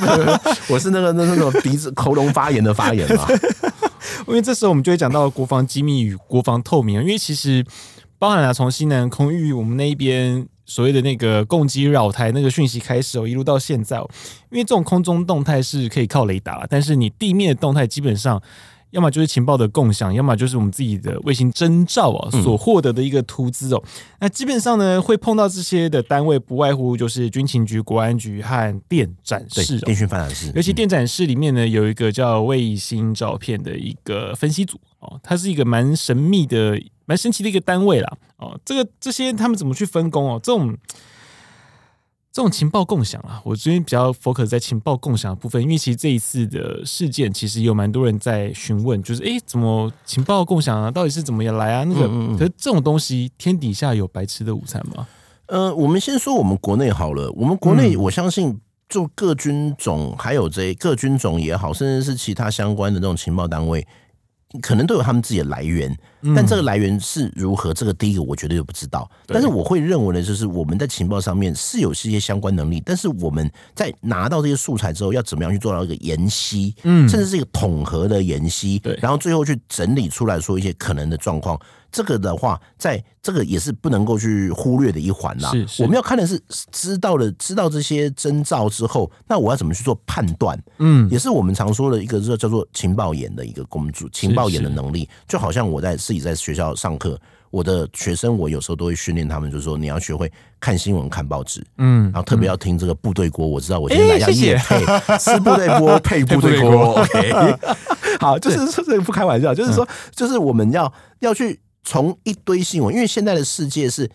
我是那个那那种鼻子喉咙发炎的发言嘛。因为这时候我们就会讲到国防机密与国防透明，因为其实包含了从西南空域我们那一边所谓的那个攻击扰台那个讯息开始哦，一路到现在哦，因为这种空中动态是可以靠雷达，但是你地面的动态基本上。要么就是情报的共享，要么就是我们自己的卫星征兆啊所获得的一个图资哦。那基本上呢，会碰到这些的单位，不外乎就是军情局、国安局和电展室、电讯发展室。尤其电展示里面呢，有一个叫卫星照片的一个分析组哦，它是一个蛮神秘的、蛮神奇的一个单位啦。哦，这个这些他们怎么去分工哦？这种。这种情报共享啊，我最近比较 focus 在情报共享的部分，因为其实这一次的事件，其实有蛮多人在询问，就是哎，怎么情报共享啊？到底是怎么样来啊？那个，嗯嗯嗯，可是这种东西，天底下有白吃的午餐吗？呃，我们先说我们国内好了，我们国内我相信，就各军种，还有这各军种也好，甚至是其他相关的这种情报单位。可能都有他们自己的来源，但这个来源是如何？这个第一个我绝对就不知道。但是我会认为呢，就是我们在情报上面是有这些相关能力，但是我们在拿到这些素材之后，要怎么样去做到一个研析，嗯，甚至是一个统合的研析，对，然后最后去整理出来说一些可能的状况。这个的话，在这个也是不能够去忽略的一环啦。我们要看的是知道了知道这些征兆之后，那我要怎么去做判断？嗯，也是我们常说的一个叫做情报眼的一个工作，情报眼的能力。就好像我在自己在学校上课，我的学生我有时候都会训练他们，就是说你要学会看新闻、看报纸，嗯，然后特别要听这个部队锅。我知道我今天来要夜配，吃部队锅配部队锅。OK，好，就是这个不开玩笑，就是说，就是我们要要去。从一堆新闻，因为现在的世界是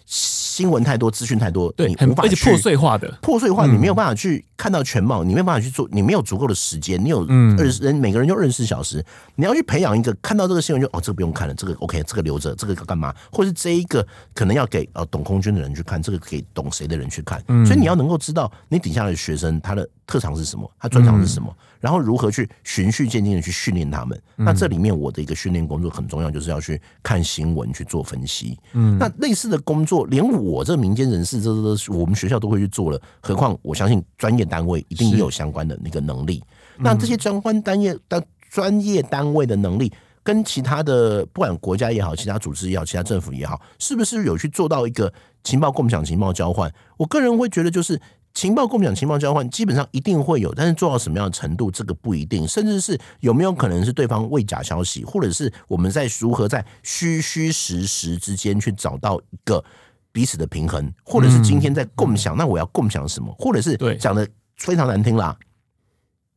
新闻太多，资讯太多，对，你无法去破碎化的破碎化，你没有办法去看到全貌，你没有办法去做，你没有足够的时间，你有二十人，每个人就二十四小时，你要去培养一个看到这个新闻就哦，这个不用看了，这个 OK，这个留着，这个干嘛？或是这一个可能要给呃懂空军的人去看，这个给懂谁的人去看，所以你要能够知道你底下的学生他的特长是什么，他专长是什么。然后如何去循序渐进的去训练他们？那这里面我的一个训练工作很重要，就是要去看新闻去做分析。嗯，那类似的工作，连我这民间人士，这都是我们学校都会去做了。何况我相信专业单位一定也有相关的那个能力。那这些相关单业的专业单位的能力，跟其他的不管国家也好，其他组织也好，其他政府也好，是不是有去做到一个情报共享、情报交换？我个人会觉得，就是情报共享、情报交换，基本上一定会有，但是做到什么样的程度，这个不一定。甚至是有没有可能是对方伪假消息，或者是我们在如何在虚虚实实之间去找到一个彼此的平衡，或者是今天在共享，那我要共享什么？或者是讲的非常难听啦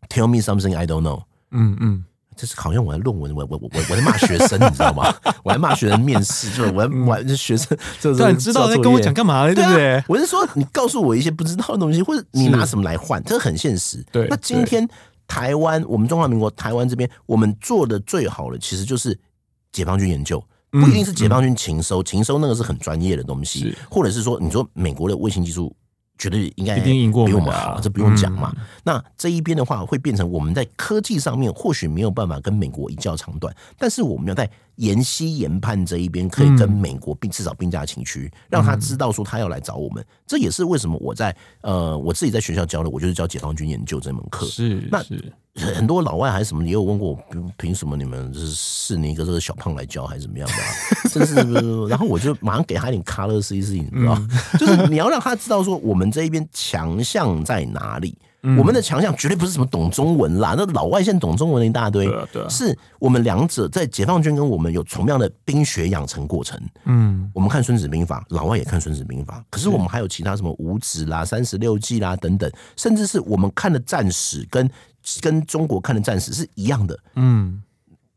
，Tell me something I don't know。嗯嗯。这是好像我在论文，我我我我在骂学生，你知道吗？我在骂学生面试，就是我在我这学生，就是你知道在跟我讲干嘛？对不对？我是说，你告诉我一些不知道的东西，或者你拿什么来换，这很现实。对，那今天台湾，我们中华民国台湾这边，我们做的最好的，其实就是解放军研究，不一定是解放军情收，情收那个是很专业的东西，或者是说，你说美国的卫星技术。绝对应该比我们好，这不用讲嘛。那这一边的话，会变成我们在科技上面或许没有办法跟美国一较长短，但是我们要在研析研判这一边，可以跟美国并至少并驾齐驱，让他知道说他要来找我们。这也是为什么我在呃我自己在学校教的，我就是教解放军研究这门课。是那。很多老外还是什么也有问过我，凭什么你们就是是你一个这个小胖来教还是怎么样的、啊？真是，然后我就马上给他一点 color 试一试，你知道，就是你要让他知道说我们这一边强项在哪里。我们的强项绝对不是什么懂中文啦，那老外现在懂中文的一大堆，是我们两者在解放军跟我们有同样的兵学养成过程。嗯，我们看《孙子兵法》，老外也看《孙子兵法》，可是我们还有其他什么五子啦、三十六计啦等等，甚至是我们看的战史跟。跟中国看的战史是一样的，嗯，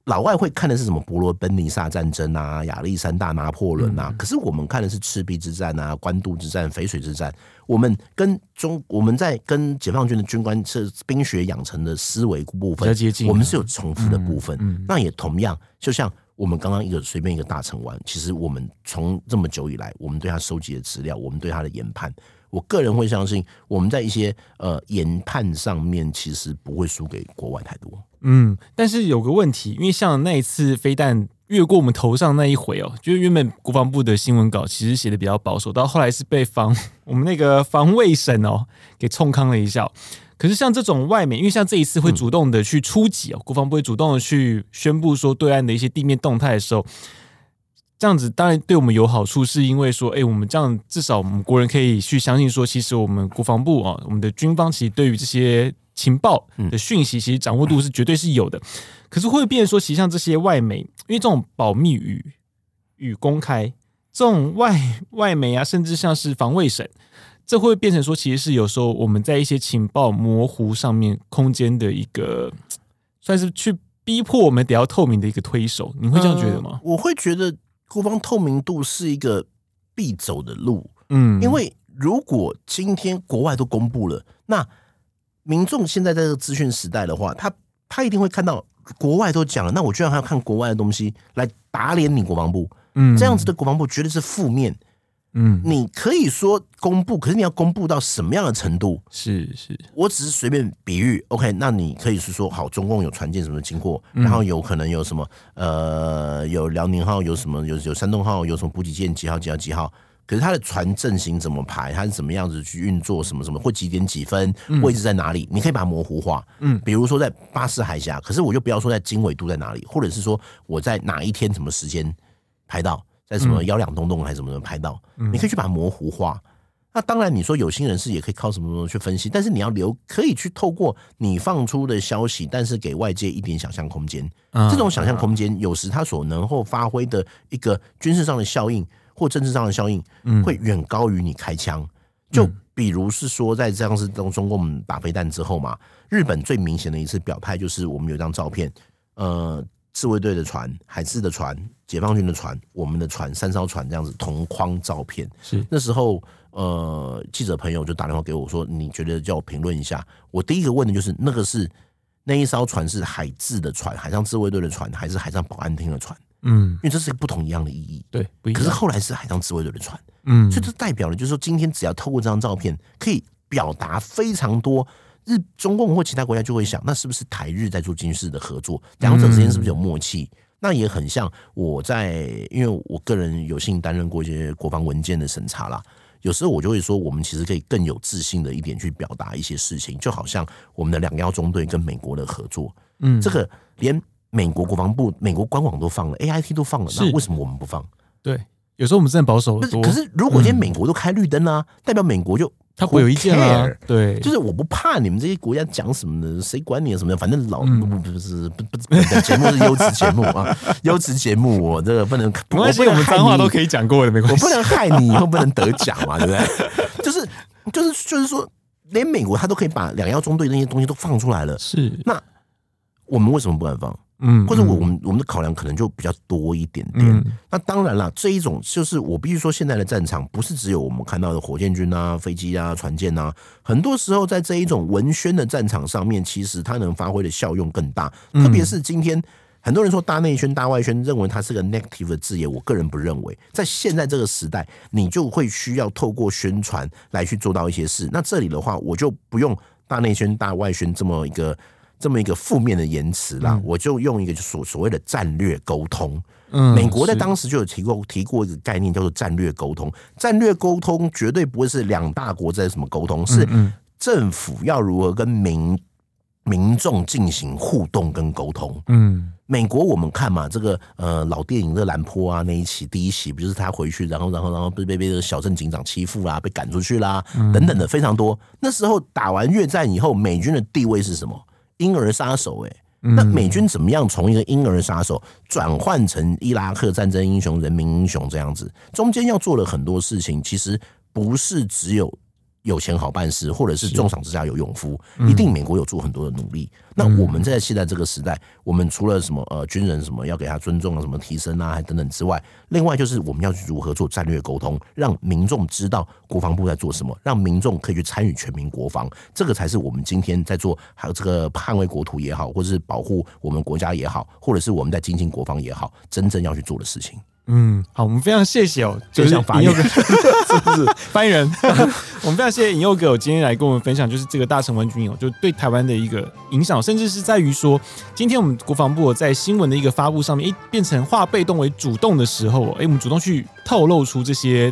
老外会看的是什么伯罗奔尼撒战争啊、亚历山大、拿破仑啊，可是我们看的是赤壁之战啊、官渡之战、淝水之战。我们跟中我们在跟解放军的军官是兵学养成的思维部分，我们是有重复的部分。那也同样，就像我们刚刚一个随便一个大城湾，其实我们从这么久以来，我们对他收集的资料，我们对他的研判。我个人会相信，我们在一些呃研判上面，其实不会输给国外太多。嗯，但是有个问题，因为像那一次飞弹越过我们头上那一回哦，就是原本国防部的新闻稿其实写的比较保守，到后来是被防 我们那个防卫省哦给冲康了一下。可是像这种外媒，因为像这一次会主动的去出击哦，国防部会主动的去宣布说对岸的一些地面动态的时候。这样子当然对我们有好处，是因为说，哎，我们这样至少我们国人可以去相信说，其实我们国防部啊，我们的军方其实对于这些情报的讯息，其实掌握度是绝对是有的。可是会变说，其实像这些外媒，因为这种保密与与公开，这种外外媒啊，甚至像是防卫省，这会变成说，其实是有时候我们在一些情报模糊上面空间的一个，算是去逼迫我们得要透明的一个推手。你会这样觉得吗？呃，我会觉得。国防透明度是一个必走的路，嗯，因为如果今天国外都公布了，那民众现在在这个资讯时代的话，他他一定会看到国外都讲了，那我居然还要看国外的东西来打脸你国防部，嗯，这样子的国防部绝对是负面。嗯，你可以说公布，可是你要公布到什么样的程度？是是，我只是随便比喻，OK？那你可以是说，好，中共有船舰什么经过，然后有可能有什么，呃，有辽宁号，有什么，有有山东号，有什么补给舰几号几号几号？可是他的船阵型怎么排？他是怎么样子去运作？什么什么？或几点几分？位置在哪里？你可以把它模糊化。嗯，比如说在巴士海峡，可是我就不要说在经纬度在哪里，或者是说我在哪一天什么时间拍到。在什么幺两洞洞还是什么的拍到，你可以去把它模糊化。那当然，你说有心人士也可以靠什么什么去分析，但是你要留，可以去透过你放出的消息，但是给外界一点想象空间。这种想象空间，有时它所能够发挥的一个军事上的效应或政治上的效应，会远高于你开枪。就比如是说，在这样子中，中共打飞弹之后嘛，日本最明显的一次表态就是，我们有一张照片，呃。自卫队的船、海自的船、解放军的船、我们的船，三艘船这样子同框照片。是那时候，呃，记者朋友就打电话给我说：“你觉得叫我评论一下？”我第一个问的就是，那个是那一艘船是海自的船，海上自卫队的船，还是海上保安厅的船？嗯，因为这是个不同一样的意义。对，不一样。可是后来是海上自卫队的船，嗯，所以这代表了就是说，今天只要透过这张照片，可以表达非常多。日中共或其他国家就会想，那是不是台日在做军事的合作？两者之间是不是有默契？嗯、那也很像我在，因为我个人有幸担任过一些国防文件的审查啦。有时候我就会说，我们其实可以更有自信的一点去表达一些事情，就好像我们的两幺中队跟美国的合作，嗯，这个连美国国防部、美国官网都放了，AIT 都放了，那为什么我们不放？对，有时候我们真的保守多。可是如果今天美国都开绿灯呢、啊嗯，代表美国就他不会有意见啊？对，就是我不怕你们这些国家讲什么的，谁管你什么的？反正老、嗯、不不不是不不，节目是优质节目啊，优质节目我这个不能，没关系，我们脏话都可以讲过的，没关系，我不能害你以后不能得奖嘛，对不对？就是就是就是说，连美国他都可以把两幺中队那些东西都放出来了，是那我们为什么不敢放？嗯，或者我我们我们的考量可能就比较多一点点。嗯、那当然了，这一种就是我必须说，现在的战场不是只有我们看到的火箭军啊、飞机啊、船舰啊，很多时候在这一种文宣的战场上面，其实它能发挥的效用更大。特别是今天很多人说大内宣、大外宣，认为它是个 negative 的字眼，我个人不认为。在现在这个时代，你就会需要透过宣传来去做到一些事。那这里的话，我就不用大内宣、大外宣这么一个。这么一个负面的言辞啦，我就用一个所所谓的战略沟通。嗯，美国在当时就有提过提过一个概念，叫做战略沟通。战略沟通绝对不会是两大国在什么沟通，是政府要如何跟民民众进行互动跟沟通。嗯，美国我们看嘛，这个呃老电影的兰坡啊那一期第一期不就是他回去，然后然后然后被被被这个小镇警长欺负啦，被赶出去啦，等等的非常多。那时候打完越战以后，美军的地位是什么？婴儿杀手，哎，那美军怎么样从一个婴儿杀手转换成伊拉克战争英雄、人民英雄这样子？中间要做了很多事情，其实不是只有。有钱好办事，或者是重赏之下有勇夫，一定美国有做很多的努力。那我们在现在这个时代，我们除了什么呃军人什么要给他尊重啊，什么提升啊，还等等之外，另外就是我们要去如何做战略沟通，让民众知道国防部在做什么，让民众可以去参与全民国防，这个才是我们今天在做，还有这个捍卫国土也好，或者是保护我们国家也好，或者是我们在精进国防也好，真正要去做的事情。嗯，好，我们非常谢谢哦，就是引诱哥，是不是 翻译人？我们非常谢谢引诱哥，我今天来跟我们分享，就是这个大成文军营哦，就对台湾的一个影响，甚至是在于说，今天我们国防部在新闻的一个发布上面，哎，变成化被动为主动的时候，哎，我们主动去透露出这些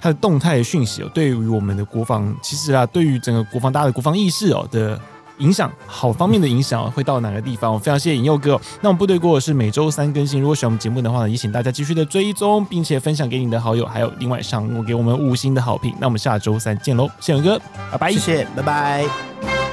它的动态讯息哦，对于我们的国防，其实啊，对于整个国防大家的国防意识哦的。影响好方面的影响会到哪个地方？我非常谢谢引诱哥。那我们部队锅是每周三更新，如果喜欢我们节目的话呢，也请大家继续的追踪，并且分享给你的好友，还有另外上给我们五星的好评。那我们下周三见喽，谢谢哥，拜拜，谢谢，拜拜。